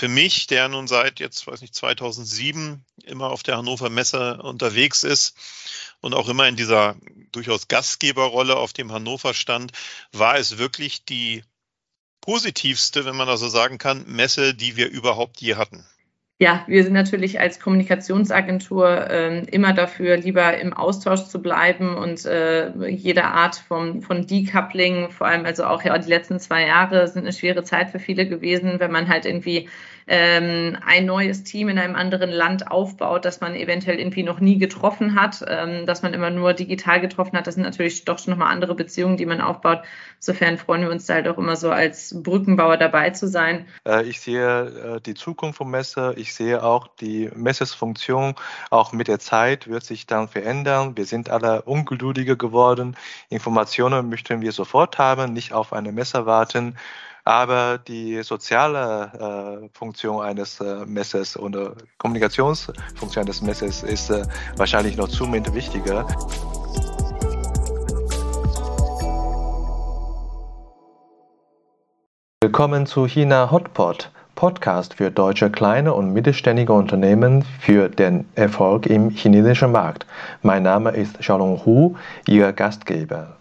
für mich, der nun seit jetzt, weiß nicht, 2007 immer auf der Hannover Messe unterwegs ist und auch immer in dieser durchaus Gastgeberrolle auf dem Hannover stand, war es wirklich die positivste, wenn man das so sagen kann, Messe, die wir überhaupt je hatten. Ja, wir sind natürlich als Kommunikationsagentur äh, immer dafür, lieber im Austausch zu bleiben und äh, jede Art von, von Decoupling, vor allem also auch ja die letzten zwei Jahre sind eine schwere Zeit für viele gewesen, wenn man halt irgendwie ähm, ein neues Team in einem anderen Land aufbaut, das man eventuell irgendwie noch nie getroffen hat, ähm, dass man immer nur digital getroffen hat. Das sind natürlich doch schon nochmal andere Beziehungen, die man aufbaut. Insofern freuen wir uns da halt auch immer so als Brückenbauer dabei zu sein. Äh, ich sehe äh, die Zukunft vom Messe. Ich sehe auch die Messesfunktion. Auch mit der Zeit wird sich dann verändern. Wir sind alle ungeduldiger geworden. Informationen möchten wir sofort haben, nicht auf eine Messe warten. Aber die soziale äh, Funktion eines äh, Messers oder Kommunikationsfunktion des Messers ist äh, wahrscheinlich noch zunehmend wichtiger. Willkommen zu China Hotpot, Podcast für deutsche kleine und mittelständige Unternehmen für den Erfolg im chinesischen Markt. Mein Name ist Xiaolong Hu, Ihr Gastgeber.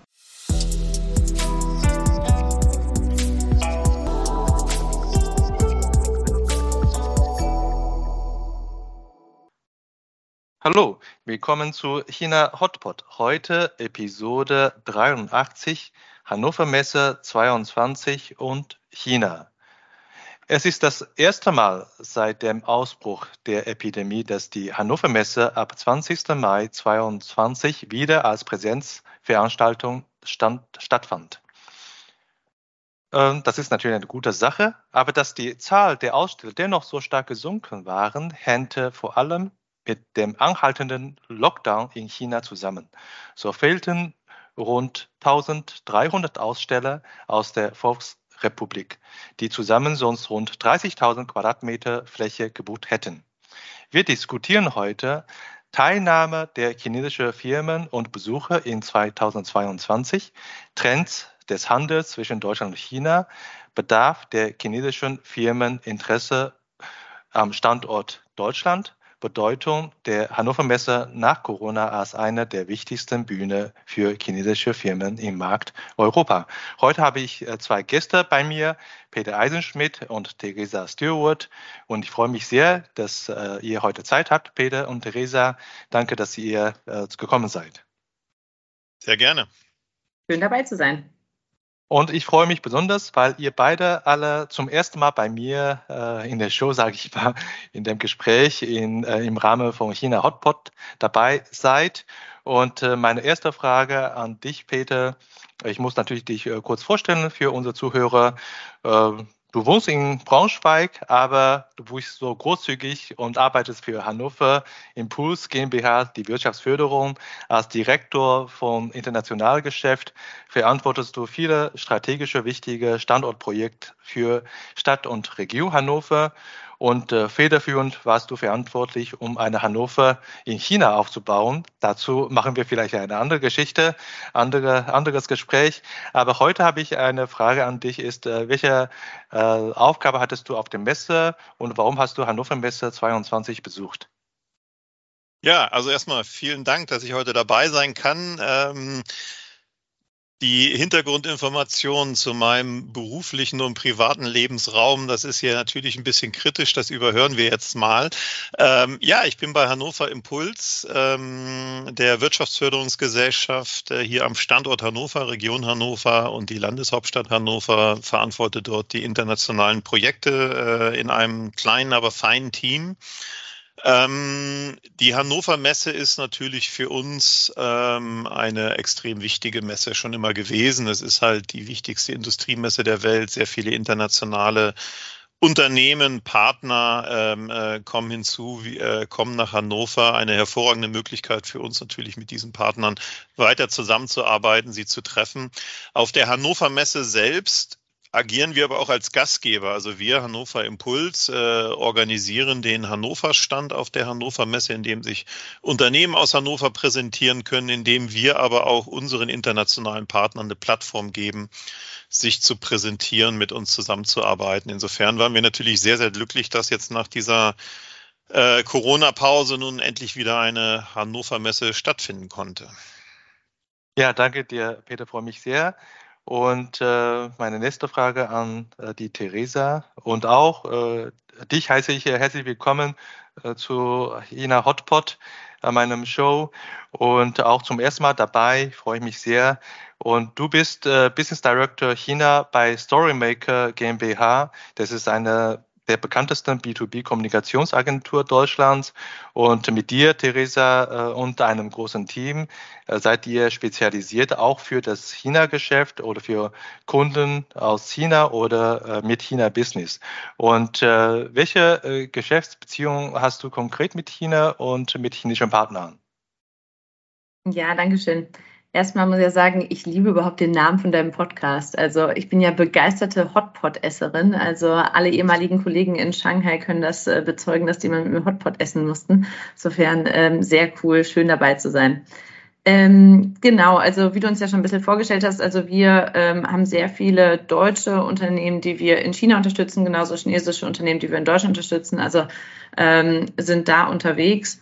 Hallo, willkommen zu China Hotpot. Heute Episode 83, Hannover Messe 22 und China. Es ist das erste Mal seit dem Ausbruch der Epidemie, dass die Hannover Messe ab 20. Mai 2022 wieder als Präsenzveranstaltung stand, stattfand. Ähm, das ist natürlich eine gute Sache, aber dass die Zahl der Aussteller dennoch so stark gesunken waren, hände vor allem mit dem anhaltenden Lockdown in China zusammen. So fehlten rund 1300 Aussteller aus der Volksrepublik, die zusammen sonst rund 30.000 Quadratmeter Fläche gebucht hätten. Wir diskutieren heute Teilnahme der chinesischen Firmen und Besucher in 2022, Trends des Handels zwischen Deutschland und China, Bedarf der chinesischen Firmen, Interesse am Standort Deutschland, Bedeutung der Hannover Messe nach Corona als eine der wichtigsten Bühne für chinesische Firmen im Markt Europa. Heute habe ich äh, zwei Gäste bei mir, Peter Eisenschmidt und Theresa Stewart. Und ich freue mich sehr, dass äh, ihr heute Zeit habt, Peter und Theresa. Danke, dass ihr äh, gekommen seid. Sehr gerne. Schön dabei zu sein. Und ich freue mich besonders, weil ihr beide alle zum ersten Mal bei mir äh, in der Show, sage ich mal, in dem Gespräch in, äh, im Rahmen von China Hotpot dabei seid. Und äh, meine erste Frage an dich, Peter. Ich muss natürlich dich äh, kurz vorstellen für unsere Zuhörer. Du wohnst in Braunschweig, aber du bist so großzügig und arbeitest für Hannover Impuls GmbH, die Wirtschaftsförderung. Als Direktor vom Internationalgeschäft verantwortest du viele strategische, wichtige Standortprojekte für Stadt und Region Hannover und äh, federführend warst du verantwortlich, um eine Hannover in China aufzubauen. Dazu machen wir vielleicht eine andere Geschichte, andere, anderes Gespräch. Aber heute habe ich eine Frage an dich, ist, äh, welche äh, Aufgabe hattest du auf der Messe und warum hast du Hannover Messe 22 besucht? Ja, also erstmal vielen Dank, dass ich heute dabei sein kann. Ähm, die Hintergrundinformationen zu meinem beruflichen und privaten Lebensraum, das ist hier natürlich ein bisschen kritisch, das überhören wir jetzt mal. Ähm, ja, ich bin bei Hannover Impuls, ähm, der Wirtschaftsförderungsgesellschaft äh, hier am Standort Hannover, Region Hannover und die Landeshauptstadt Hannover, verantworte dort die internationalen Projekte äh, in einem kleinen, aber feinen Team. Ähm, die Hannover Messe ist natürlich für uns ähm, eine extrem wichtige Messe schon immer gewesen. Es ist halt die wichtigste Industriemesse der Welt. Sehr viele internationale Unternehmen, Partner ähm, äh, kommen hinzu, wie, äh, kommen nach Hannover. Eine hervorragende Möglichkeit für uns natürlich mit diesen Partnern weiter zusammenzuarbeiten, sie zu treffen. Auf der Hannover Messe selbst agieren wir aber auch als Gastgeber. Also wir, Hannover Impuls, äh, organisieren den Hannover-Stand auf der Hannover Messe, in dem sich Unternehmen aus Hannover präsentieren können, in dem wir aber auch unseren internationalen Partnern eine Plattform geben, sich zu präsentieren, mit uns zusammenzuarbeiten. Insofern waren wir natürlich sehr, sehr glücklich, dass jetzt nach dieser äh, Corona-Pause nun endlich wieder eine Hannover Messe stattfinden konnte. Ja, danke dir, Peter, freue mich sehr. Und äh, meine nächste Frage an äh, die Theresa und auch äh, dich heiße ich herzlich willkommen äh, zu China Hotpot, äh, meinem Show und auch zum ersten Mal dabei, freue ich mich sehr. Und du bist äh, Business Director China bei Storymaker GmbH. Das ist eine der bekanntesten B2B-Kommunikationsagentur Deutschlands. Und mit dir, Theresa, äh, und einem großen Team äh, seid ihr spezialisiert auch für das China-Geschäft oder für Kunden aus China oder äh, mit China-Business. Und welche Geschäftsbeziehungen hast du konkret mit China und mit chinesischen Partnern? Ja, danke schön. Erstmal muss ich ja sagen, ich liebe überhaupt den Namen von deinem Podcast. Also ich bin ja begeisterte Hotpot-Esserin. Also alle ehemaligen Kollegen in Shanghai können das äh, bezeugen, dass die mal mit mir Hotpot essen mussten. Insofern ähm, sehr cool, schön dabei zu sein. Ähm, genau, also wie du uns ja schon ein bisschen vorgestellt hast, also wir ähm, haben sehr viele deutsche Unternehmen, die wir in China unterstützen, genauso chinesische Unternehmen, die wir in Deutschland unterstützen, also ähm, sind da unterwegs.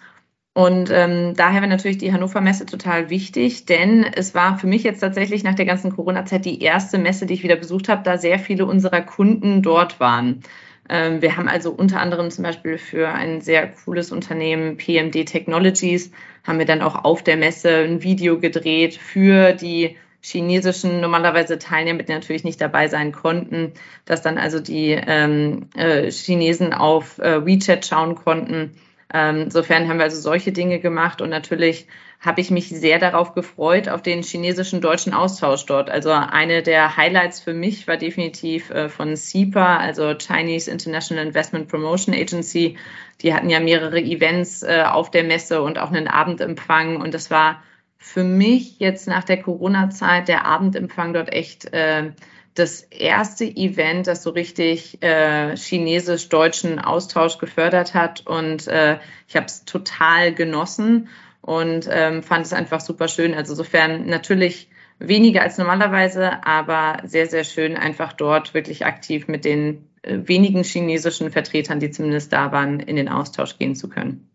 Und ähm, daher wäre natürlich die Hannover Messe total wichtig, denn es war für mich jetzt tatsächlich nach der ganzen Corona-Zeit die erste Messe, die ich wieder besucht habe, da sehr viele unserer Kunden dort waren. Ähm, wir haben also unter anderem zum Beispiel für ein sehr cooles Unternehmen, PMD Technologies, haben wir dann auch auf der Messe ein Video gedreht für die chinesischen normalerweise Teilnehmer, die natürlich nicht dabei sein konnten, dass dann also die ähm, äh, Chinesen auf äh, WeChat schauen konnten ähm, insofern haben wir also solche Dinge gemacht und natürlich habe ich mich sehr darauf gefreut, auf den chinesischen deutschen Austausch dort. Also eine der Highlights für mich war definitiv äh, von CIPA, also Chinese International Investment Promotion Agency. Die hatten ja mehrere Events äh, auf der Messe und auch einen Abendempfang und das war für mich jetzt nach der Corona-Zeit der Abendempfang dort echt äh, das erste Event, das so richtig äh, chinesisch-deutschen Austausch gefördert hat. Und äh, ich habe es total genossen und ähm, fand es einfach super schön. Also insofern natürlich weniger als normalerweise, aber sehr, sehr schön, einfach dort wirklich aktiv mit den äh, wenigen chinesischen Vertretern, die zumindest da waren, in den Austausch gehen zu können.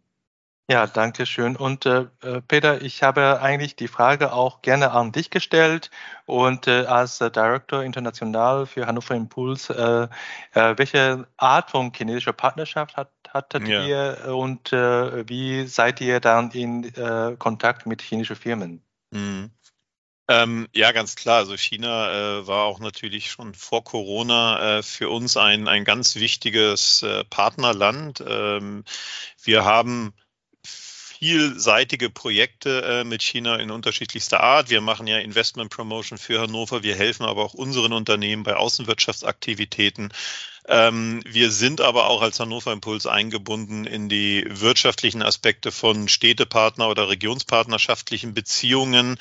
Ja, danke schön. Und äh, äh, Peter, ich habe eigentlich die Frage auch gerne an dich gestellt und äh, als äh, Director international für Hannover Impuls, äh, äh, welche Art von chinesischer Partnerschaft hat, hattet ja. ihr und wie seid ihr dann in Kontakt mit chinesischen Firmen? Mhm. Ähm, ja, ganz klar. Also China äh, war auch natürlich schon vor Corona äh, für uns ein, ein ganz wichtiges äh, Partnerland. Ähm, wir haben vielseitige Projekte äh, mit China in unterschiedlichster Art. Wir machen ja Investment Promotion für Hannover. Wir helfen aber auch unseren Unternehmen bei Außenwirtschaftsaktivitäten. Ähm, wir sind aber auch als Hannover Impuls eingebunden in die wirtschaftlichen Aspekte von Städtepartner oder regionspartnerschaftlichen Beziehungen,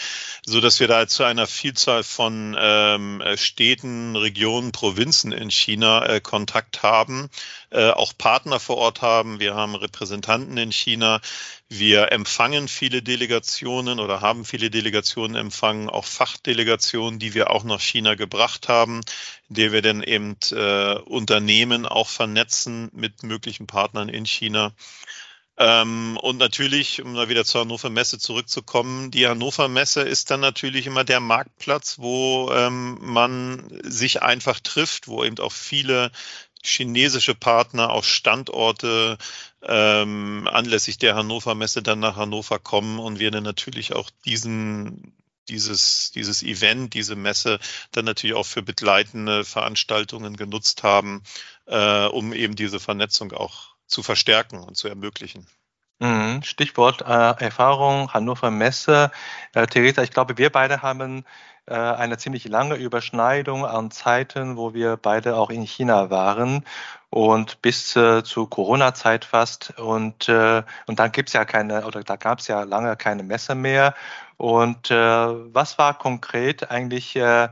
so dass wir da zu einer Vielzahl von ähm, Städten, Regionen, Provinzen in China äh, Kontakt haben, äh, auch Partner vor Ort haben. Wir haben Repräsentanten in China. Wir empfangen viele Delegationen oder haben viele Delegationen empfangen, auch Fachdelegationen, die wir auch nach China gebracht haben der wir dann eben äh, Unternehmen auch vernetzen mit möglichen Partnern in China. Ähm, und natürlich, um da wieder zur Hannover Messe zurückzukommen, die Hannover Messe ist dann natürlich immer der Marktplatz, wo ähm, man sich einfach trifft, wo eben auch viele chinesische Partner auch Standorte ähm, anlässlich der Hannover Messe dann nach Hannover kommen und wir dann natürlich auch diesen dieses, dieses Event, diese Messe dann natürlich auch für begleitende Veranstaltungen genutzt haben, äh, um eben diese Vernetzung auch zu verstärken und zu ermöglichen. Mhm. Stichwort äh, Erfahrung, Hannover Messe. Äh, Theresa, ich glaube, wir beide haben äh, eine ziemlich lange Überschneidung an Zeiten, wo wir beide auch in China waren und bis äh, zu Corona-Zeit fast. Und, äh, und dann gibt's ja keine, oder da gab's ja lange keine Messe mehr. Und äh, was war konkret eigentlich äh,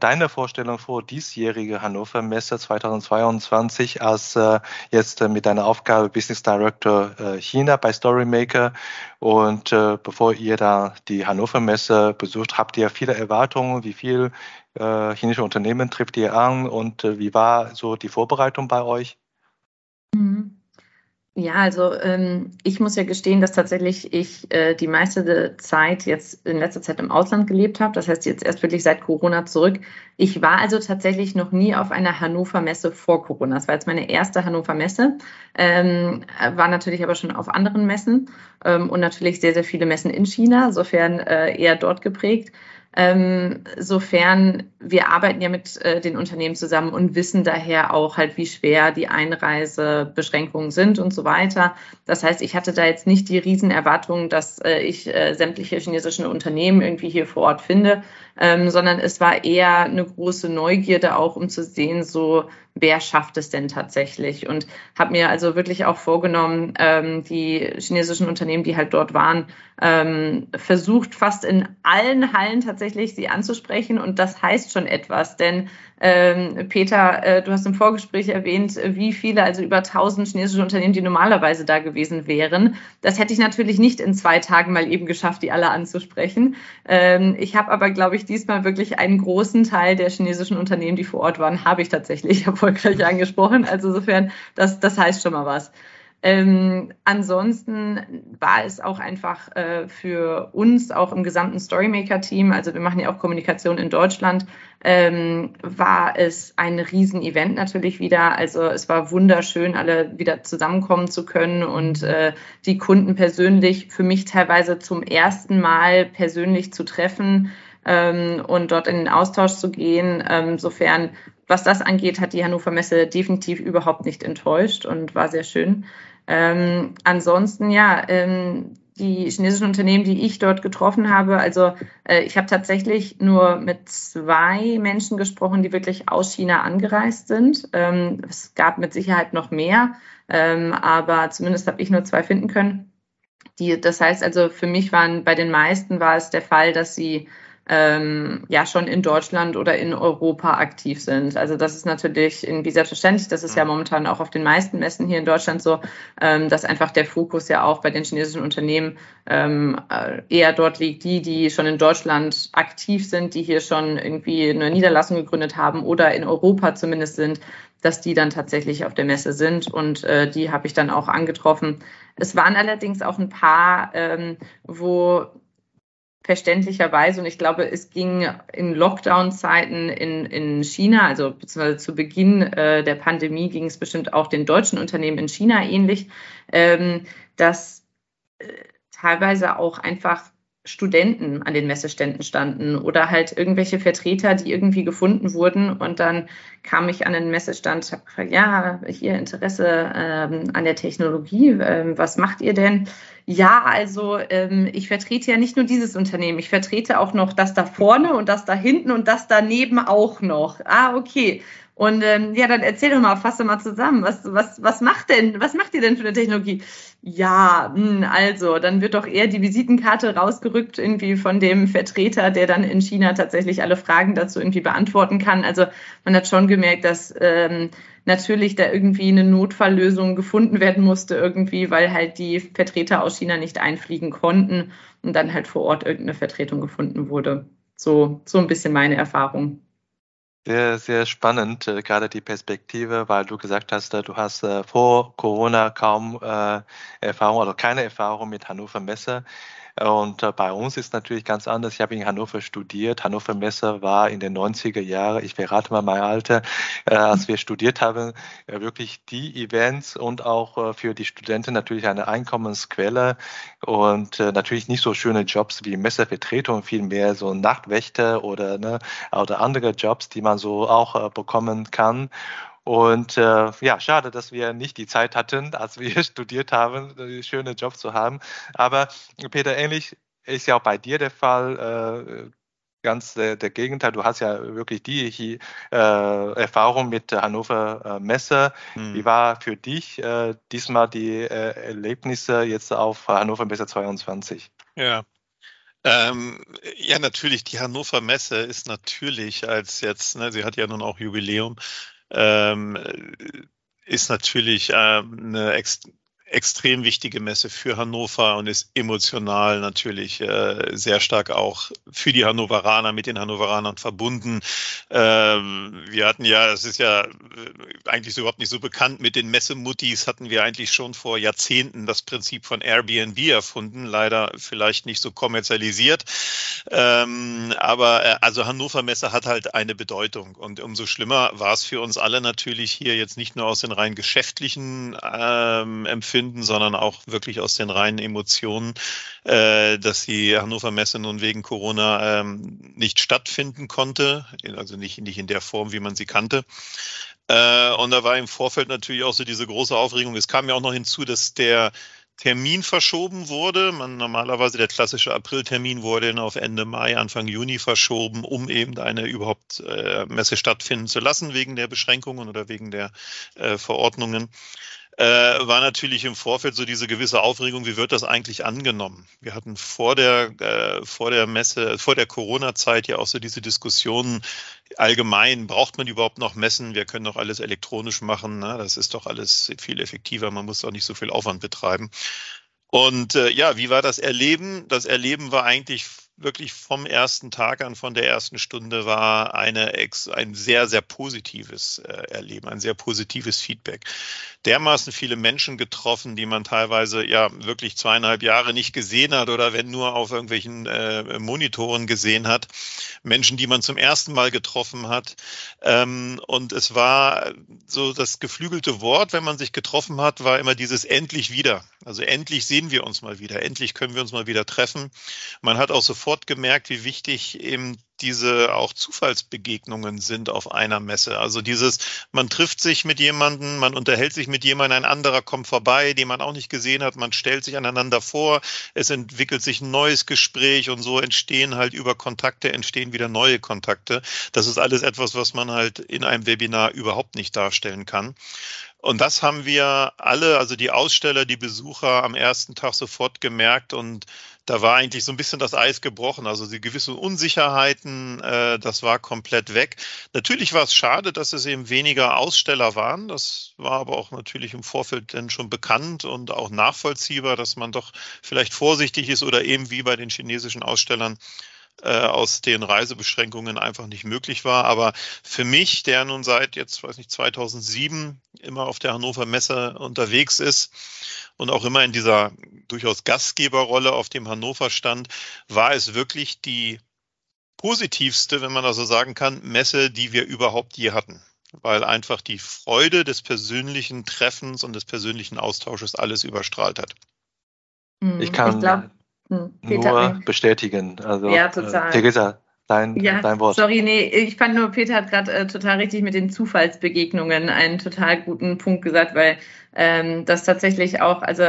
deine Vorstellung vor diesjährige Hannover Messe 2022 als äh, jetzt äh, mit deiner Aufgabe Business Director äh, China bei Storymaker? Und äh, bevor ihr da die Hannover Messe besucht, habt ihr viele Erwartungen? Wie viel äh, chinesische Unternehmen trifft ihr an und äh, wie war so die Vorbereitung bei euch? Mhm. Ja, also ähm, ich muss ja gestehen, dass tatsächlich ich äh, die meiste Zeit jetzt in letzter Zeit im Ausland gelebt habe. Das heißt jetzt erst wirklich seit Corona zurück. Ich war also tatsächlich noch nie auf einer Hannover Messe vor Corona. Das war jetzt meine erste Hannover Messe. Ähm, war natürlich aber schon auf anderen Messen ähm, und natürlich sehr, sehr viele Messen in China, sofern äh, eher dort geprägt. Ähm, sofern wir arbeiten ja mit äh, den Unternehmen zusammen und wissen daher auch halt, wie schwer die Einreisebeschränkungen sind und so weiter. Das heißt, ich hatte da jetzt nicht die Riesenerwartung, dass äh, ich äh, sämtliche chinesischen Unternehmen irgendwie hier vor Ort finde, ähm, sondern es war eher eine große Neugierde auch, um zu sehen, so wer schafft es denn tatsächlich? Und habe mir also wirklich auch vorgenommen, ähm, die chinesischen Unternehmen, die halt dort waren, ähm, versucht fast in allen Hallen tatsächlich sie anzusprechen. Und das heißt schon etwas, denn ähm, Peter, äh, du hast im Vorgespräch erwähnt, wie viele, also über 1000 chinesische Unternehmen, die normalerweise da gewesen wären. Das hätte ich natürlich nicht in zwei Tagen mal eben geschafft, die alle anzusprechen. Ähm, ich habe aber, glaube ich, diesmal wirklich einen großen Teil der chinesischen Unternehmen, die vor Ort waren, habe ich tatsächlich erfolgreich angesprochen. Also insofern, das, das heißt schon mal was. Ähm, ansonsten war es auch einfach äh, für uns, auch im gesamten Storymaker-Team, also wir machen ja auch Kommunikation in Deutschland, ähm, war es ein Riesenevent natürlich wieder. Also es war wunderschön, alle wieder zusammenkommen zu können und äh, die Kunden persönlich für mich teilweise zum ersten Mal persönlich zu treffen ähm, und dort in den Austausch zu gehen. Ähm, sofern was das angeht, hat die Hannover Messe definitiv überhaupt nicht enttäuscht und war sehr schön. Ähm, ansonsten, ja, ähm, die chinesischen Unternehmen, die ich dort getroffen habe, also äh, ich habe tatsächlich nur mit zwei Menschen gesprochen, die wirklich aus China angereist sind. Ähm, es gab mit Sicherheit noch mehr, ähm, aber zumindest habe ich nur zwei finden können. Die, das heißt also, für mich waren bei den meisten war es der Fall, dass sie ähm, ja schon in Deutschland oder in Europa aktiv sind. Also das ist natürlich irgendwie selbstverständlich. Das ist ja mhm. momentan auch auf den meisten Messen hier in Deutschland so, ähm, dass einfach der Fokus ja auch bei den chinesischen Unternehmen ähm, äh, eher dort liegt, die, die schon in Deutschland aktiv sind, die hier schon irgendwie eine Niederlassung gegründet haben oder in Europa zumindest sind, dass die dann tatsächlich auf der Messe sind und äh, die habe ich dann auch angetroffen. Es waren allerdings auch ein paar, ähm, wo verständlicherweise, und ich glaube, es ging in Lockdown-Zeiten in, in China, also beziehungsweise zu Beginn äh, der Pandemie ging es bestimmt auch den deutschen Unternehmen in China ähnlich, ähm, dass äh, teilweise auch einfach Studenten an den Messeständen standen oder halt irgendwelche Vertreter, die irgendwie gefunden wurden. Und dann kam ich an den Messestand, habe gefragt, ja, hier Interesse ähm, an der Technologie, ähm, was macht ihr denn? Ja, also ähm, ich vertrete ja nicht nur dieses Unternehmen, ich vertrete auch noch das da vorne und das da hinten und das daneben auch noch. Ah, okay. Und ähm, ja, dann erzähl doch mal, fasse mal zusammen. Was, was, was macht denn, was macht ihr denn für eine Technologie? Ja, mh, hm, also, dann wird doch eher die Visitenkarte rausgerückt, irgendwie von dem Vertreter, der dann in China tatsächlich alle Fragen dazu irgendwie beantworten kann. Also man hat schon gemerkt, dass ähm, natürlich da irgendwie eine Notfalllösung gefunden werden musste, irgendwie, weil halt die Vertreter aus China nicht einfliegen konnten und dann halt vor Ort irgendeine Vertretung gefunden wurde. So, so ein bisschen meine Erfahrung. Sehr, sehr spannend, äh, gerade die Perspektive, weil du gesagt hast, äh, du hast äh, vor Corona kaum äh, Erfahrung oder keine Erfahrung mit Hannover Messe. Und äh, bei uns ist natürlich ganz anders. Ich habe in Hannover studiert. Hannover Messe war in den 90er Jahren, ich verrate mal mein Alter, äh, als wir studiert haben, äh, wirklich die Events und auch für die Studenten natürlich eine Einkommensquelle und natürlich nicht so schöne Jobs wie Messevertretung, vielmehr so Nachtwächter oder, ne, oder andere Jobs, die man so auch bekommen kann. Und äh, ja, schade, dass wir nicht die Zeit hatten, als wir studiert haben, einen schönen Job zu haben. Aber Peter, ähnlich ist ja auch bei dir der Fall. Äh, ganz äh, der Gegenteil. Du hast ja wirklich die äh, Erfahrung mit der Hannover äh, Messe. Hm. Wie war für dich äh, diesmal die äh, Erlebnisse jetzt auf Hannover Messe 22? Ja. Ähm, ja, natürlich, die Hannover Messe ist natürlich als jetzt, ne, sie hat ja nun auch Jubiläum, ähm, ist natürlich äh, eine extrem wichtige Messe für Hannover und ist emotional natürlich äh, sehr stark auch für die Hannoveraner, mit den Hannoveranern verbunden. Ähm, wir hatten ja, das ist ja äh, eigentlich überhaupt nicht so bekannt, mit den Messemuttis hatten wir eigentlich schon vor Jahrzehnten das Prinzip von Airbnb erfunden, leider vielleicht nicht so kommerzialisiert. Ähm, aber äh, also Hannover Messe hat halt eine Bedeutung und umso schlimmer war es für uns alle natürlich hier jetzt nicht nur aus den rein geschäftlichen ähm, Empfindungen, Empfinden, sondern auch wirklich aus den reinen Emotionen, äh, dass die Hannover Messe nun wegen Corona ähm, nicht stattfinden konnte, also nicht, nicht in der Form, wie man sie kannte. Äh, und da war im Vorfeld natürlich auch so diese große Aufregung. Es kam ja auch noch hinzu, dass der Termin verschoben wurde. Man, normalerweise der klassische Apriltermin wurde auf Ende Mai, Anfang Juni verschoben, um eben eine überhaupt äh, Messe stattfinden zu lassen wegen der Beschränkungen oder wegen der äh, Verordnungen äh, war natürlich im Vorfeld so diese gewisse Aufregung, wie wird das eigentlich angenommen? Wir hatten vor der, äh, vor der Messe, vor der Corona-Zeit ja auch so diese Diskussionen allgemein, braucht man überhaupt noch Messen? Wir können doch alles elektronisch machen, ne? das ist doch alles viel effektiver, man muss doch nicht so viel Aufwand betreiben. Und äh, ja, wie war das Erleben? Das Erleben war eigentlich wirklich vom ersten Tag an, von der ersten Stunde war eine, ein sehr, sehr positives äh, Erleben, ein sehr positives Feedback. Dermaßen viele Menschen getroffen, die man teilweise ja wirklich zweieinhalb Jahre nicht gesehen hat oder wenn nur auf irgendwelchen äh, Monitoren gesehen hat. Menschen, die man zum ersten Mal getroffen hat. Ähm, und es war so das geflügelte Wort, wenn man sich getroffen hat, war immer dieses endlich wieder. Also endlich sehen wir uns mal wieder, endlich können wir uns mal wieder treffen. Man hat auch sofort gemerkt, wie wichtig eben diese auch Zufallsbegegnungen sind auf einer Messe. Also dieses, man trifft sich mit jemandem, man unterhält sich mit jemandem, ein anderer kommt vorbei, den man auch nicht gesehen hat, man stellt sich aneinander vor, es entwickelt sich ein neues Gespräch und so entstehen halt über Kontakte, entstehen wieder neue Kontakte. Das ist alles etwas, was man halt in einem Webinar überhaupt nicht darstellen kann. Und das haben wir alle, also die Aussteller, die Besucher am ersten Tag sofort gemerkt und da war eigentlich so ein bisschen das Eis gebrochen. Also die gewissen Unsicherheiten, äh, das war komplett weg. Natürlich war es schade, dass es eben weniger Aussteller waren. Das war aber auch natürlich im Vorfeld dann schon bekannt und auch nachvollziehbar, dass man doch vielleicht vorsichtig ist oder eben wie bei den chinesischen Ausstellern äh, aus den Reisebeschränkungen einfach nicht möglich war. Aber für mich, der nun seit jetzt, weiß nicht, 2007 immer auf der Hannover Messe unterwegs ist und auch immer in dieser durchaus Gastgeberrolle auf dem Hannover stand, war es wirklich die positivste, wenn man das so sagen kann, Messe, die wir überhaupt je hatten. Weil einfach die Freude des persönlichen Treffens und des persönlichen Austausches alles überstrahlt hat. Hm, ich kann, ich glaub, hm, Peter, nur bestätigen. Also, ja, total. Äh, Theresa, dein, ja, dein Wort. Sorry, nee, ich fand nur, Peter hat gerade äh, total richtig mit den Zufallsbegegnungen einen total guten Punkt gesagt, weil ähm, das tatsächlich auch, also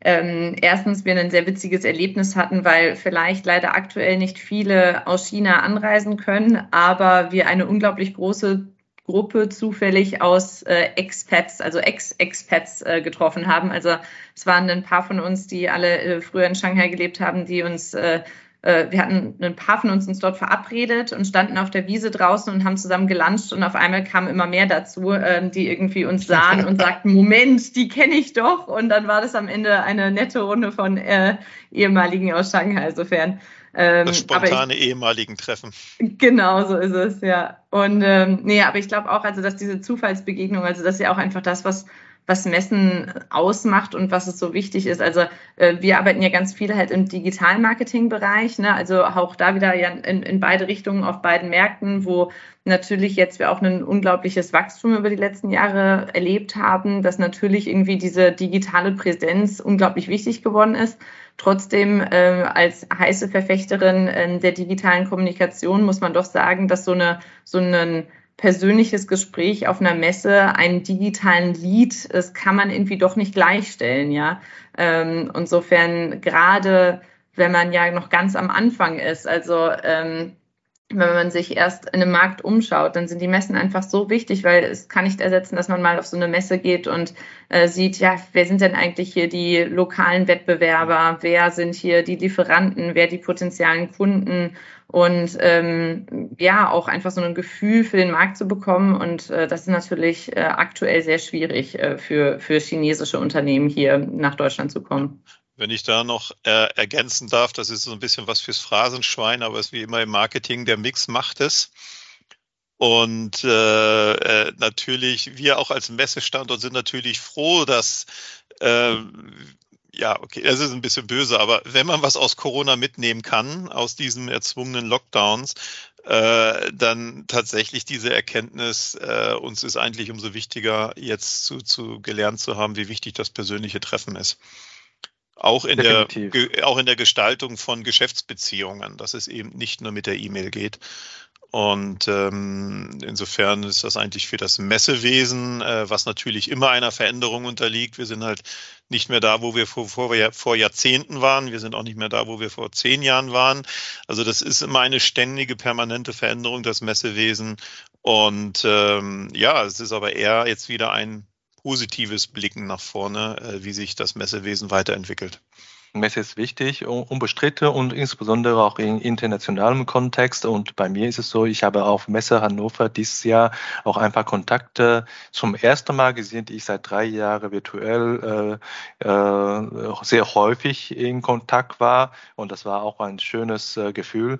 ähm, erstens wir ein sehr witziges Erlebnis hatten, weil vielleicht leider aktuell nicht viele aus China anreisen können, aber wir eine unglaublich große Gruppe zufällig aus äh, Expats, also Ex-Expats äh, getroffen haben. Also es waren ein paar von uns, die alle äh, früher in Shanghai gelebt haben, die uns äh, äh, wir hatten ein paar von uns uns dort verabredet und standen auf der Wiese draußen und haben zusammen gelanscht und auf einmal kamen immer mehr dazu, äh, die irgendwie uns sahen und sagten, Moment, die kenne ich doch. Und dann war das am Ende eine nette Runde von äh, ehemaligen aus Shanghai, insofern. Ähm, das spontane ich, ehemaligen Treffen. Genau, so ist es, ja. Und ähm, nee, aber ich glaube auch, also dass diese Zufallsbegegnung, also das ist ja auch einfach das, was was Messen ausmacht und was es so wichtig ist. Also äh, wir arbeiten ja ganz viel halt im digitalen Marketing-Bereich, ne? also auch da wieder ja in, in beide Richtungen auf beiden Märkten, wo natürlich jetzt wir auch ein unglaubliches Wachstum über die letzten Jahre erlebt haben, dass natürlich irgendwie diese digitale Präsenz unglaublich wichtig geworden ist. Trotzdem äh, als heiße Verfechterin äh, der digitalen Kommunikation muss man doch sagen, dass so eine so einen persönliches Gespräch auf einer Messe einen digitalen Lied, das kann man irgendwie doch nicht gleichstellen, ja. Ähm, insofern gerade wenn man ja noch ganz am Anfang ist, also ähm, wenn man sich erst in einem Markt umschaut, dann sind die Messen einfach so wichtig, weil es kann nicht ersetzen, dass man mal auf so eine Messe geht und äh, sieht, ja, wer sind denn eigentlich hier die lokalen Wettbewerber, wer sind hier die Lieferanten, wer die potenziellen Kunden und ähm, ja, auch einfach so ein Gefühl für den Markt zu bekommen. Und äh, das ist natürlich äh, aktuell sehr schwierig äh, für, für chinesische Unternehmen hier nach Deutschland zu kommen. Wenn ich da noch äh, ergänzen darf, das ist so ein bisschen was fürs Phrasenschwein, aber es ist wie immer im Marketing, der Mix macht es. Und äh, äh, natürlich, wir auch als Messestandort sind natürlich froh, dass äh, ja, okay, das ist ein bisschen böse, aber wenn man was aus Corona mitnehmen kann, aus diesen erzwungenen Lockdowns, äh, dann tatsächlich diese Erkenntnis, äh, uns ist eigentlich umso wichtiger, jetzt zu, zu gelernt zu haben, wie wichtig das persönliche Treffen ist. Auch in, der, auch in der Gestaltung von Geschäftsbeziehungen, dass es eben nicht nur mit der E-Mail geht. Und ähm, insofern ist das eigentlich für das Messewesen, äh, was natürlich immer einer Veränderung unterliegt. Wir sind halt nicht mehr da, wo wir vor, vor, vor Jahrzehnten waren. Wir sind auch nicht mehr da, wo wir vor zehn Jahren waren. Also das ist immer eine ständige, permanente Veränderung, das Messewesen. Und ähm, ja, es ist aber eher jetzt wieder ein positives Blicken nach vorne, äh, wie sich das Messewesen weiterentwickelt. Messe ist wichtig, unbestritten und insbesondere auch in internationalem Kontext. Und bei mir ist es so, ich habe auf Messe Hannover dieses Jahr auch ein paar Kontakte zum ersten Mal gesehen, die ich seit drei Jahren virtuell äh, äh, sehr häufig in Kontakt war. Und das war auch ein schönes äh, Gefühl.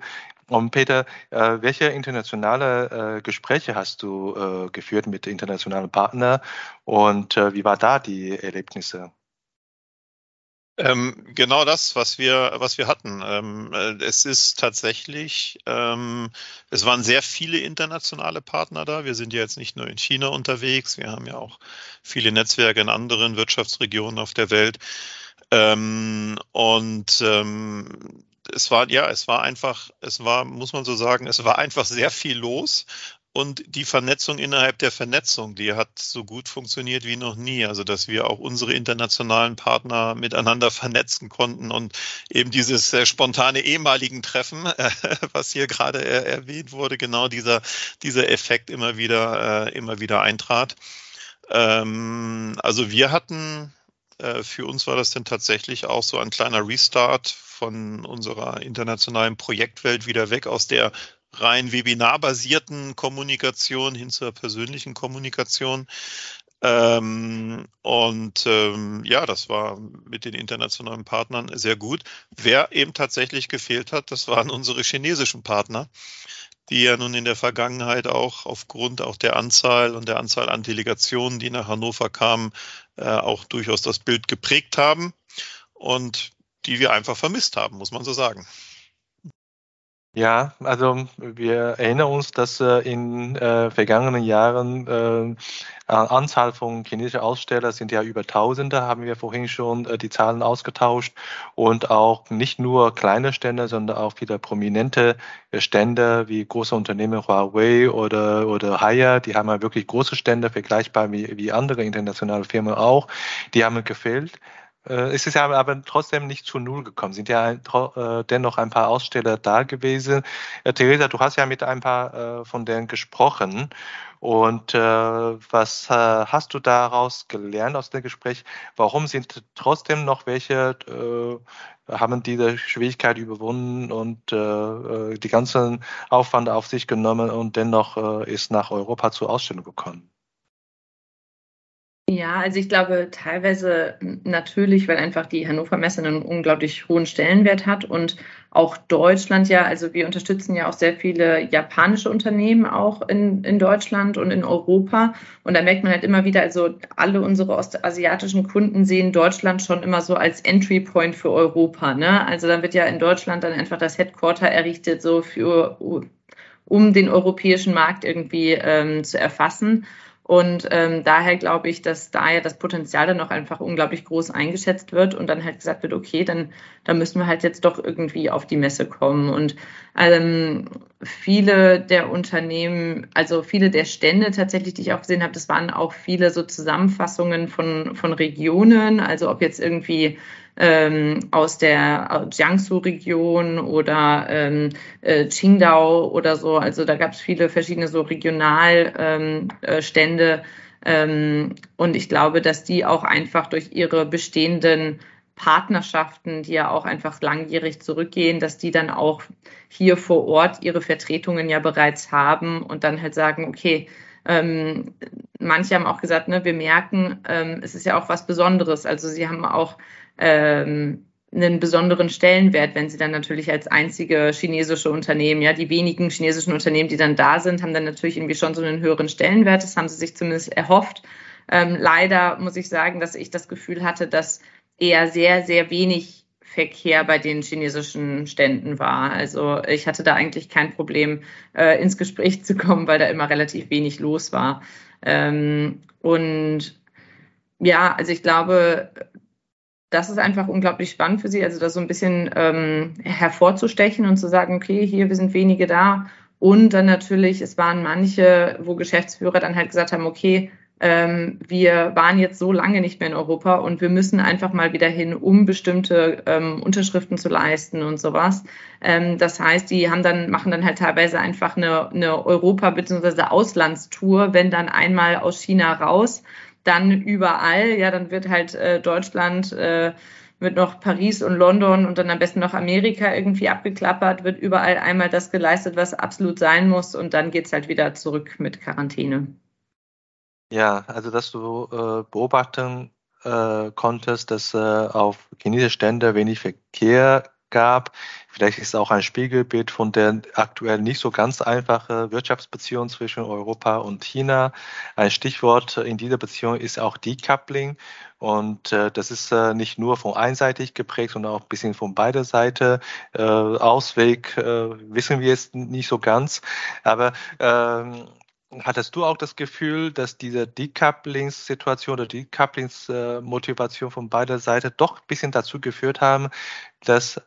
Und Peter, äh, welche internationale äh, Gespräche hast du äh, geführt mit internationalen Partnern und wie war da die Erlebnisse? Ähm, genau das, was wir, was wir hatten. Ähm, äh, es ist tatsächlich, ähm, es waren sehr viele internationale Partner da. Wir sind ja jetzt nicht nur in China unterwegs, wir haben ja auch viele Netzwerke in anderen Wirtschaftsregionen auf der Welt. Ähm, und ähm, es war, ja, es war einfach, es war, muss man so sagen, es war einfach sehr viel los. Und die Vernetzung innerhalb der Vernetzung, die hat so gut funktioniert wie noch nie. Also, dass wir auch unsere internationalen Partner miteinander vernetzen konnten und eben dieses äh, spontane ehemaligen Treffen, äh, was hier gerade äh, erwähnt wurde, genau dieser, dieser Effekt immer wieder, äh, immer wieder eintrat. Ähm, also, wir hatten, äh, für uns war das dann tatsächlich auch so ein kleiner Restart von unserer internationalen Projektwelt wieder weg aus der rein webinarbasierten Kommunikation hin zur persönlichen Kommunikation. Ähm, und ähm, ja, das war mit den internationalen Partnern sehr gut. Wer eben tatsächlich gefehlt hat, das waren unsere chinesischen Partner, die ja nun in der Vergangenheit auch aufgrund auch der Anzahl und der Anzahl an Delegationen, die nach Hannover kamen, äh, auch durchaus das Bild geprägt haben. Und die wir einfach vermisst haben, muss man so sagen. Ja, also wir erinnern uns, dass äh, in äh, vergangenen Jahren äh, Anzahl von chinesischen Ausstellern sind ja über Tausende, haben wir vorhin schon äh, die Zahlen ausgetauscht und auch nicht nur kleine Stände, sondern auch viele prominente Stände wie große Unternehmen Huawei oder oder Haier, die haben ja wirklich große Stände vergleichbar wie, wie andere internationale Firmen auch, die haben gefehlt. Äh, es ist ja aber trotzdem nicht zu Null gekommen. Sind ja äh, dennoch ein paar Aussteller da gewesen. Äh, Theresa, du hast ja mit ein paar von denen gesprochen. Und was hast du daraus gelernt aus dem Gespräch? Warum sind trotzdem noch welche, haben diese Schwierigkeit überwunden und die ganzen Aufwand auf sich genommen und dennoch ist nach Europa zur Ausstellung gekommen? Ja, also ich glaube teilweise natürlich, weil einfach die Hannover Messe einen unglaublich hohen Stellenwert hat und auch Deutschland ja, also wir unterstützen ja auch sehr viele japanische Unternehmen auch in, in Deutschland und in Europa. Und da merkt man halt immer wieder, also alle unsere ostasiatischen Kunden sehen Deutschland schon immer so als Entry Point für Europa. Ne? Also dann wird ja in Deutschland dann einfach das Headquarter errichtet, so für um den europäischen Markt irgendwie ähm, zu erfassen. Und ähm, daher glaube ich, dass da ja das Potenzial dann noch einfach unglaublich groß eingeschätzt wird und dann halt gesagt wird, okay, dann, dann müssen wir halt jetzt doch irgendwie auf die Messe kommen. Und ähm, viele der Unternehmen, also viele der Stände tatsächlich, die ich auch gesehen habe, das waren auch viele so Zusammenfassungen von, von Regionen, also ob jetzt irgendwie ähm, aus der Jiangsu-Region oder ähm, äh, Qingdao oder so. Also da gab es viele verschiedene so Regionalstände. Ähm, äh, ähm, und ich glaube, dass die auch einfach durch ihre bestehenden Partnerschaften, die ja auch einfach langjährig zurückgehen, dass die dann auch hier vor Ort ihre Vertretungen ja bereits haben und dann halt sagen, okay, ähm, manche haben auch gesagt, ne, wir merken, ähm, es ist ja auch was Besonderes. Also sie haben auch ähm, einen besonderen Stellenwert, wenn sie dann natürlich als einzige chinesische Unternehmen, ja, die wenigen chinesischen Unternehmen, die dann da sind, haben dann natürlich irgendwie schon so einen höheren Stellenwert. Das haben sie sich zumindest erhofft. Ähm, leider muss ich sagen, dass ich das Gefühl hatte, dass eher sehr, sehr wenig Verkehr bei den chinesischen Ständen war. Also ich hatte da eigentlich kein Problem, äh, ins Gespräch zu kommen, weil da immer relativ wenig los war. Ähm, und ja, also ich glaube, das ist einfach unglaublich spannend für sie, also da so ein bisschen ähm, hervorzustechen und zu sagen, okay, hier, wir sind wenige da. Und dann natürlich, es waren manche, wo Geschäftsführer dann halt gesagt haben, okay, ähm, wir waren jetzt so lange nicht mehr in Europa und wir müssen einfach mal wieder hin, um bestimmte ähm, Unterschriften zu leisten und sowas. Ähm, das heißt, die haben dann, machen dann halt teilweise einfach eine, eine Europa- bzw. Auslandstour, wenn dann einmal aus China raus, dann überall, ja, dann wird halt äh, Deutschland äh, wird noch Paris und London und dann am besten noch Amerika irgendwie abgeklappert, wird überall einmal das geleistet, was absolut sein muss und dann geht's halt wieder zurück mit Quarantäne. Ja, also dass du äh, beobachten äh, konntest, dass äh, auf chinesische Stände wenig Verkehr gab. Vielleicht ist es auch ein Spiegelbild von der aktuell nicht so ganz einfache Wirtschaftsbeziehung zwischen Europa und China. Ein Stichwort in dieser Beziehung ist auch Decoupling. Und äh, das ist äh, nicht nur von einseitig geprägt, sondern auch ein bisschen von beider Seite. Äh, Ausweg äh, wissen wir jetzt nicht so ganz. Aber ähm, Hattest du auch das Gefühl, dass diese Decouplings-Situation oder Decouplings-Motivation von beider Seiten doch ein bisschen dazu geführt haben, dass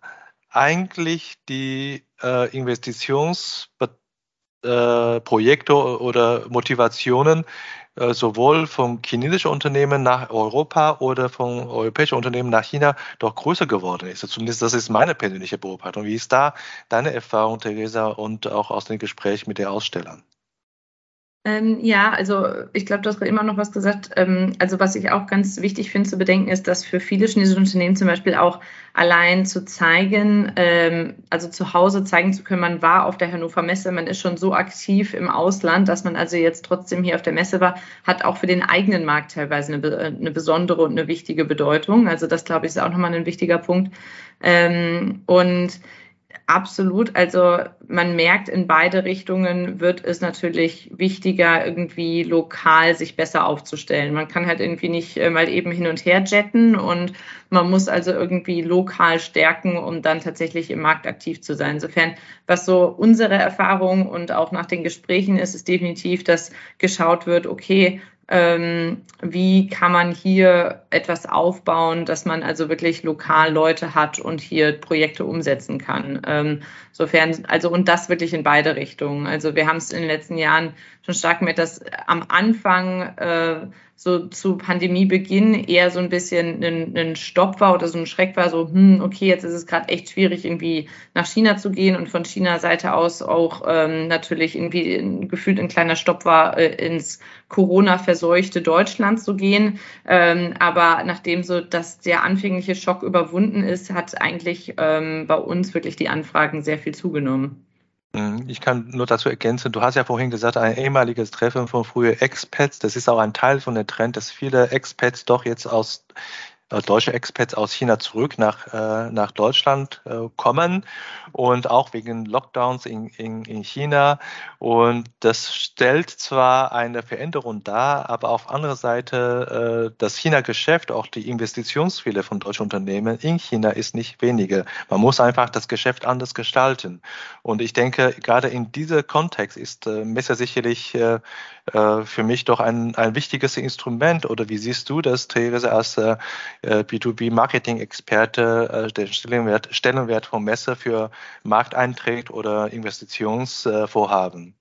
eigentlich die äh, Investitionsprojekte äh, oder Motivationen äh, sowohl von chinesischen Unternehmen nach Europa oder von europäischen Unternehmen nach China doch größer geworden ist. Zumindest das ist meine persönliche Beobachtung. Wie ist da deine Erfahrung, Theresa, und auch aus dem Gespräch mit den Ausstellern? Ähm, ja, also ich glaube, du hast immer noch was gesagt. Ähm, also was ich auch ganz wichtig finde zu bedenken, ist, dass für viele chinesische Unternehmen zum Beispiel auch allein zu zeigen, ähm, also zu Hause zeigen zu können, man war auf der Hannover Messe, man ist schon so aktiv im Ausland, dass man also jetzt trotzdem hier auf der Messe war, hat auch für den eigenen Markt teilweise eine, eine besondere und eine wichtige Bedeutung. Also das, glaube ich, ist auch nochmal ein wichtiger Punkt. Ähm, und Absolut. Also man merkt, in beide Richtungen wird es natürlich wichtiger, irgendwie lokal sich besser aufzustellen. Man kann halt irgendwie nicht äh, mal eben hin und her jetten und man muss also irgendwie lokal stärken, um dann tatsächlich im Markt aktiv zu sein. Insofern, was so unsere Erfahrung und auch nach den Gesprächen ist, ist definitiv, dass geschaut wird, okay, wie kann man hier etwas aufbauen, dass man also wirklich lokal Leute hat und hier Projekte umsetzen kann. Ähm, sofern, also und das wirklich in beide Richtungen. Also wir haben es in den letzten Jahren schon stark gemerkt, dass am Anfang äh, so zu Pandemiebeginn eher so ein bisschen ein, ein Stopp war oder so ein Schreck war, so, hm, okay, jetzt ist es gerade echt schwierig, irgendwie nach China zu gehen und von China-Seite aus auch ähm, natürlich irgendwie gefühlt ein kleiner Stopp war, äh, ins Corona-verseuchte Deutschland zu gehen. Ähm, aber nachdem so, dass der anfängliche Schock überwunden ist, hat eigentlich ähm, bei uns wirklich die Anfragen sehr viel zugenommen. Mhm. Ich kann nur dazu ergänzen, du hast ja vorhin gesagt, ein ehemaliges Treffen von früher Expats. Das ist auch ein Teil von der Trend, dass viele Expats doch jetzt aus deutsche Expats aus China zurück nach, äh, nach Deutschland äh, kommen und auch wegen Lockdowns in, in, in China. Und das stellt zwar eine Veränderung dar, aber auf anderer Seite äh, das China-Geschäft, auch die Investitionswille von deutschen Unternehmen in China ist nicht weniger. Man muss einfach das Geschäft anders gestalten. Und ich denke, gerade in diesem Kontext ist äh, Messer sicherlich äh, äh, für mich doch ein, ein wichtiges Instrument. Oder wie siehst du das, Therese, als äh, B2B-Marketing-Experte, äh, der Stellenwert, Stellenwert von Messe für Markteintritt oder Investitionsvorhaben?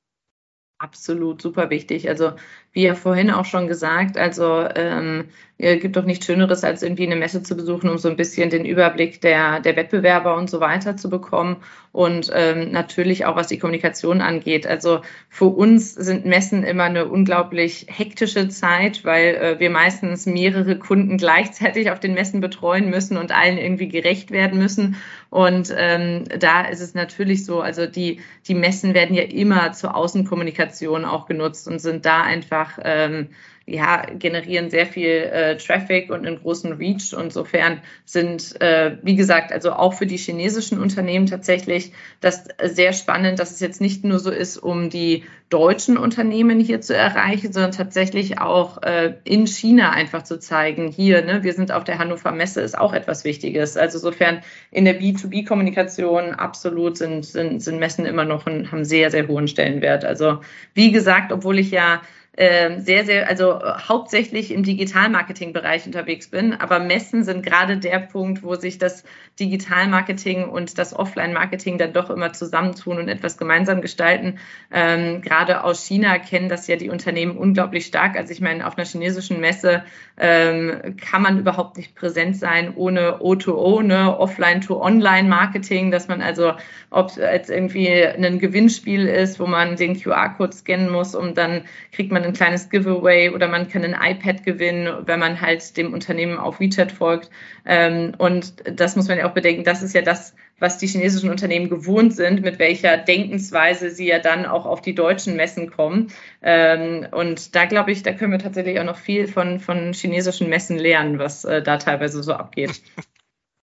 Absolut, super wichtig. Also wie ja vorhin auch schon gesagt, also ähm, gibt doch nichts Schöneres, als irgendwie eine Messe zu besuchen, um so ein bisschen den Überblick der, der Wettbewerber und so weiter zu bekommen. Und ähm, natürlich auch, was die Kommunikation angeht. Also für uns sind Messen immer eine unglaublich hektische Zeit, weil äh, wir meistens mehrere Kunden gleichzeitig auf den Messen betreuen müssen und allen irgendwie gerecht werden müssen. Und ähm, da ist es natürlich so, also die, die Messen werden ja immer zur Außenkommunikation auch genutzt und sind da einfach ähm, ja, generieren sehr viel äh, Traffic und einen großen Reach. Insofern sind, äh, wie gesagt, also auch für die chinesischen Unternehmen tatsächlich das sehr spannend, dass es jetzt nicht nur so ist, um die deutschen Unternehmen hier zu erreichen, sondern tatsächlich auch äh, in China einfach zu zeigen, hier, ne, wir sind auf der Hannover Messe, ist auch etwas Wichtiges. Also insofern in der B2B-Kommunikation absolut sind, sind, sind Messen immer noch und haben sehr, sehr hohen Stellenwert. Also wie gesagt, obwohl ich ja sehr, sehr, also hauptsächlich im Digitalmarketing-Bereich unterwegs bin. Aber Messen sind gerade der Punkt, wo sich das Digitalmarketing und das Offline-Marketing dann doch immer zusammentun und etwas gemeinsam gestalten. Ähm, gerade aus China kennen das ja die Unternehmen unglaublich stark. Also ich meine, auf einer chinesischen Messe ähm, kann man überhaupt nicht präsent sein ohne O2O, ne? Offline-to-Online-Marketing, dass man also, ob es jetzt irgendwie ein Gewinnspiel ist, wo man den QR-Code scannen muss, um dann kriegt man man ein kleines Giveaway oder man kann ein iPad gewinnen, wenn man halt dem Unternehmen auf WeChat folgt. Ähm, und das muss man ja auch bedenken, das ist ja das, was die chinesischen Unternehmen gewohnt sind, mit welcher Denkensweise sie ja dann auch auf die deutschen Messen kommen. Ähm, und da glaube ich, da können wir tatsächlich auch noch viel von, von chinesischen Messen lernen, was äh, da teilweise so abgeht.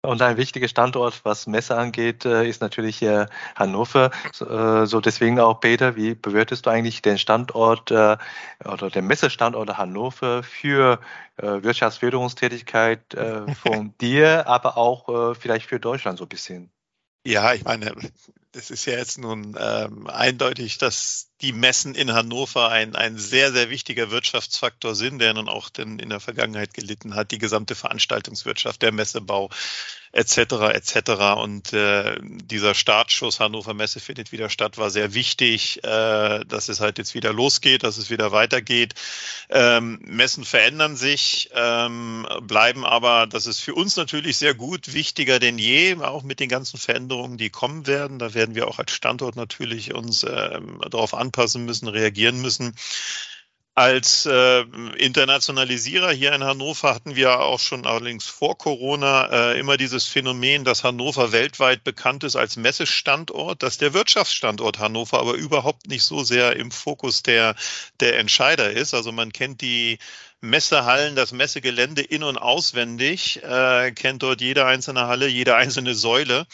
Und ein wichtiger Standort, was Messe angeht, äh, ist natürlich Hannover. Äh, so deswegen auch, Peter, wie bewertest du eigentlich den Standort äh, oder den Messestandort Hannover für Wirtschaftsförderungstätigkeit von dir, aber auch vielleicht für Deutschland so ein bisschen? Ja, ich meine, es ist ja jetzt nun ähm, eindeutig, dass die Messen in Hannover ein, ein sehr, sehr wichtiger Wirtschaftsfaktor sind, der nun auch denn in der Vergangenheit gelitten hat, die gesamte Veranstaltungswirtschaft, der Messebau etc. etc. Und äh, dieser Startschuss Hannover Messe findet wieder statt, war sehr wichtig, äh, dass es halt jetzt wieder losgeht, dass es wieder weitergeht. Ähm, Messen verändern sich, ähm, bleiben aber, das ist für uns natürlich sehr gut, wichtiger denn je, auch mit den ganzen Veränderungen, die kommen werden. Da werden wir auch als Standort natürlich uns ähm, darauf an anpassen müssen, reagieren müssen. Als äh, Internationalisierer hier in Hannover hatten wir auch schon allerdings vor Corona äh, immer dieses Phänomen, dass Hannover weltweit bekannt ist als Messestandort, dass der Wirtschaftsstandort Hannover aber überhaupt nicht so sehr im Fokus der, der Entscheider ist. Also man kennt die Messehallen, das Messegelände in- und auswendig, äh, kennt dort jede einzelne Halle, jede einzelne Säule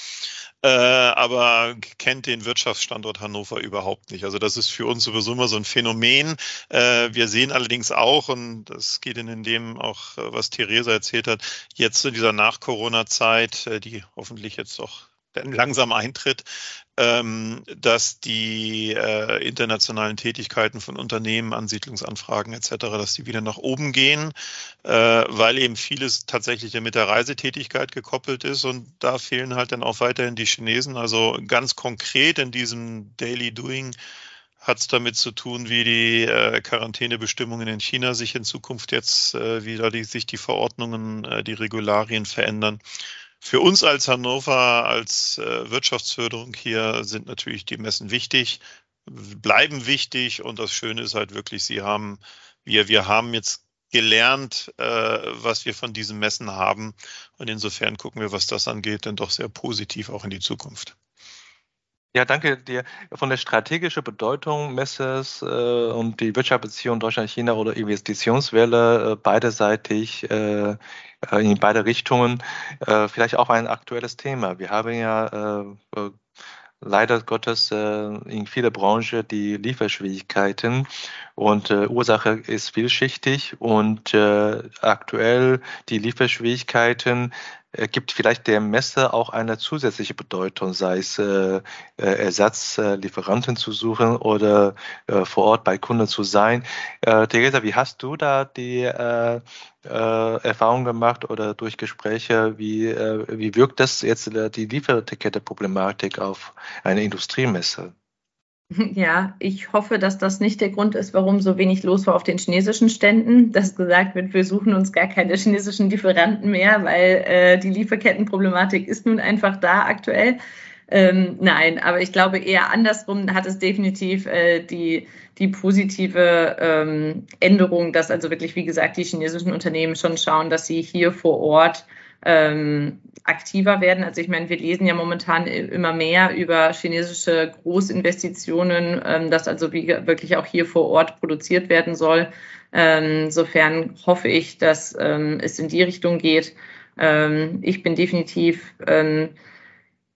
äh, aber kennt den Wirtschaftsstandort Hannover überhaupt nicht. Also das ist für uns sowieso immer so ein Phänomen. Äh, wir sehen allerdings auch, und das geht in dem auch, äh, was Theresa erzählt hat, jetzt in dieser Nach-Corona-Zeit, äh, die hoffentlich jetzt doch langsam eintritt, ähm, dass die äh, internationalen Tätigkeiten von Unternehmen, Ansiedlungsanfragen etc., dass die wieder nach oben gehen, äh, weil eben vieles tatsächlich mit der Reisetätigkeit gekoppelt ist und da fehlen halt dann auch weiterhin die Chinesen. Also ganz konkret in diesem Daily Doing hat es damit zu tun, wie die äh, Quarantänebestimmungen in China sich in Zukunft jetzt äh, wieder die, sich die Verordnungen, äh, die Regularien verändern. Für uns als Hannover, als äh, Wirtschaftsförderung hier sind natürlich die Messen wichtig, bleiben wichtig und das Schöne ist halt wirklich, sie haben, wir, wir haben jetzt gelernt, äh, was wir von diesen Messen haben und insofern gucken wir, was das angeht, dann doch sehr positiv auch in die Zukunft. Ja, danke dir. Von der strategischen Bedeutung Messes äh, und die Wirtschaftsbeziehung Deutschland-China oder Investitionswelle äh, beiderseitig äh, äh, in beide Richtungen. Äh, vielleicht auch ein aktuelles Thema. Wir haben ja äh, leider Gottes in viele Branchen die Lieferschwierigkeiten und Ursache ist vielschichtig und aktuell die Lieferschwierigkeiten gibt vielleicht der Messe auch eine zusätzliche Bedeutung, sei es äh, Ersatzlieferanten zu suchen oder äh, vor Ort bei Kunden zu sein. Äh, Theresa, wie hast du da die äh, äh, Erfahrung gemacht oder durch Gespräche, wie, äh, wie wirkt das jetzt die Lieferetikette-Problematik auf eine Industriemesse? Ja, ich hoffe, dass das nicht der Grund ist, warum so wenig los war auf den chinesischen Ständen, dass gesagt wird, wir suchen uns gar keine chinesischen Lieferanten mehr, weil äh, die Lieferkettenproblematik ist nun einfach da aktuell. Ähm, nein, aber ich glaube eher andersrum hat es definitiv äh, die, die positive ähm, Änderung, dass also wirklich, wie gesagt, die chinesischen Unternehmen schon schauen, dass sie hier vor Ort ähm, aktiver werden. Also ich meine, wir lesen ja momentan immer mehr über chinesische Großinvestitionen, ähm, dass also wie, wirklich auch hier vor Ort produziert werden soll. Ähm, insofern hoffe ich, dass ähm, es in die Richtung geht. Ähm, ich bin definitiv ähm,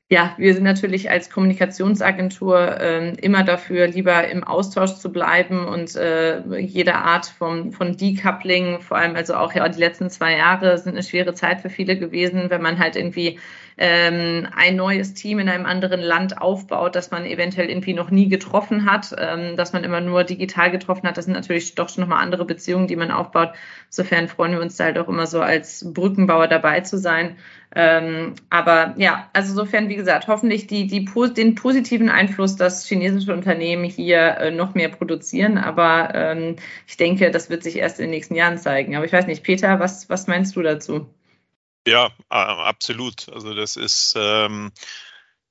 ja, wir sind natürlich als Kommunikationsagentur äh, immer dafür, lieber im Austausch zu bleiben und äh, jede Art von, von Decoupling, vor allem also auch ja die letzten zwei Jahre sind eine schwere Zeit für viele gewesen, wenn man halt irgendwie ähm, ein neues Team in einem anderen Land aufbaut, das man eventuell irgendwie noch nie getroffen hat, ähm, dass man immer nur digital getroffen hat. Das sind natürlich doch schon nochmal andere Beziehungen, die man aufbaut. Insofern freuen wir uns da halt auch immer so als Brückenbauer dabei zu sein. Ähm, aber ja, also insofern, wie gesagt, hoffentlich die, die, den positiven Einfluss, dass chinesische Unternehmen hier äh, noch mehr produzieren. Aber ähm, ich denke, das wird sich erst in den nächsten Jahren zeigen. Aber ich weiß nicht, Peter, was, was meinst du dazu? Ja, absolut. Also das ist ähm,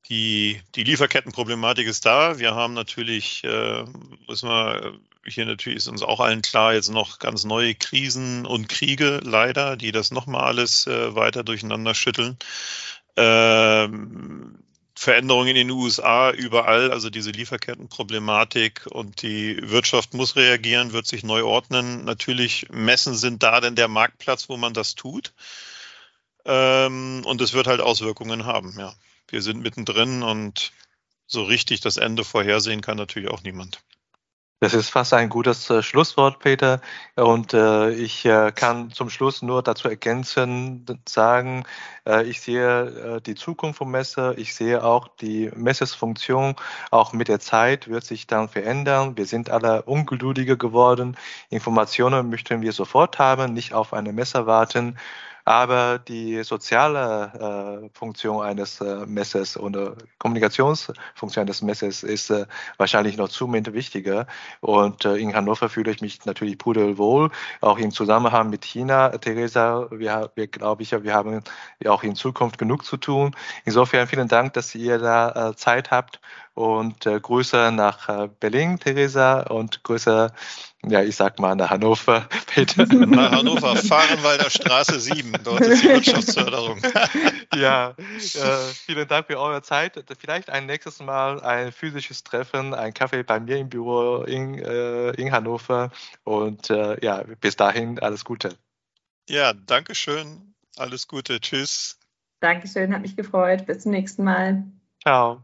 die, die Lieferkettenproblematik ist da. Wir haben natürlich, äh, müssen wir hier natürlich ist uns auch allen klar, jetzt noch ganz neue Krisen und Kriege leider, die das nochmal alles äh, weiter durcheinander schütteln. Ähm, Veränderungen in den USA überall, also diese Lieferkettenproblematik und die Wirtschaft muss reagieren, wird sich neu ordnen. Natürlich Messen sind da denn der Marktplatz, wo man das tut. Ähm, und es wird halt Auswirkungen haben, ja. Wir sind mittendrin und so richtig das Ende vorhersehen kann natürlich auch niemand. Das ist fast ein gutes äh, Schlusswort, Peter. Und äh, ich äh, kann zum Schluss nur dazu ergänzen, sagen, äh, ich sehe äh, die Zukunft vom Messe, ich sehe auch die Messesfunktion, auch mit der Zeit wird sich dann verändern. Wir sind alle ungeduldiger geworden. Informationen möchten wir sofort haben, nicht auf eine Messe warten. Aber die soziale äh, Funktion eines äh, Messers oder Kommunikationsfunktion eines Messers ist äh, wahrscheinlich noch zunehmend wichtiger. Und äh, in Hannover fühle ich mich natürlich pudelwohl, auch im Zusammenhang mit China. Theresa, wir, wir glaube ich, wir haben auch in Zukunft genug zu tun. Insofern vielen Dank, dass ihr da äh, Zeit habt und äh, Grüße nach äh, Berlin, Theresa, und Grüße, ja, ich sag mal nach Hannover, Peter. Nach Hannover, Fahrenwalder Straße 7, dort ist die Wirtschaftsförderung. ja, äh, vielen Dank für eure Zeit. Vielleicht ein nächstes Mal ein physisches Treffen, ein Kaffee bei mir im Büro in, äh, in Hannover. Und äh, ja, bis dahin alles Gute. Ja, danke schön. Alles Gute. Tschüss. Dankeschön, hat mich gefreut. Bis zum nächsten Mal. Ciao.